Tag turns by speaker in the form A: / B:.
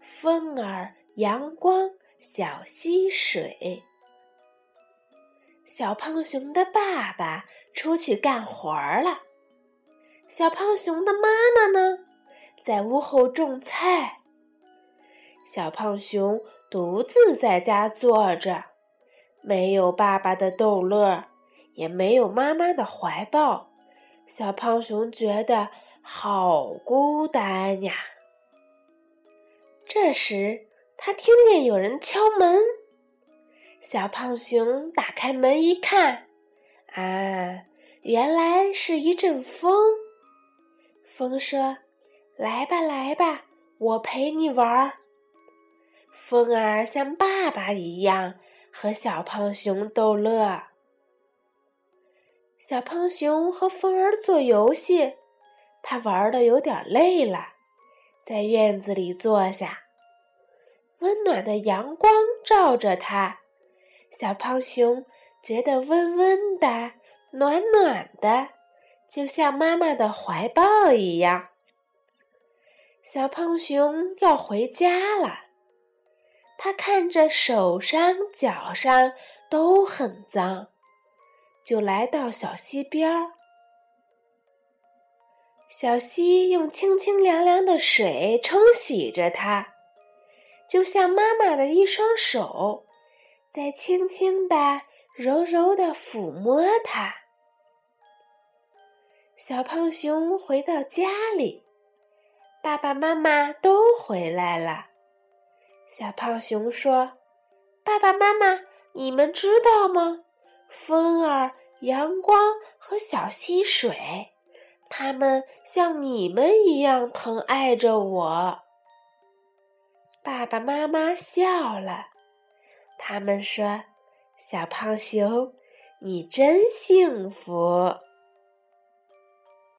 A: 风儿、阳光、小溪水。小胖熊的爸爸出去干活了，小胖熊的妈妈呢，在屋后种菜。小胖熊独自在家坐着，没有爸爸的逗乐，也没有妈妈的怀抱。小胖熊觉得好孤单呀。这时，他听见有人敲门。小胖熊打开门一看，啊，原来是一阵风。风说：“来吧，来吧，我陪你玩儿。”风儿像爸爸一样和小胖熊逗乐。小胖熊和风儿做游戏，他玩的有点累了，在院子里坐下。温暖的阳光照着它。小胖熊觉得温温的、暖暖的，就像妈妈的怀抱一样。小胖熊要回家了，它看着手上、脚上都很脏，就来到小溪边儿。小溪用清清凉凉的水冲洗着它，就像妈妈的一双手。在轻轻的、柔柔的抚摸它。小胖熊回到家里，爸爸妈妈都回来了。小胖熊说：“爸爸妈妈，你们知道吗？风儿、阳光和小溪水，他们像你们一样疼爱着我。”爸爸妈妈笑了。他们说：“小胖熊，你真幸福。”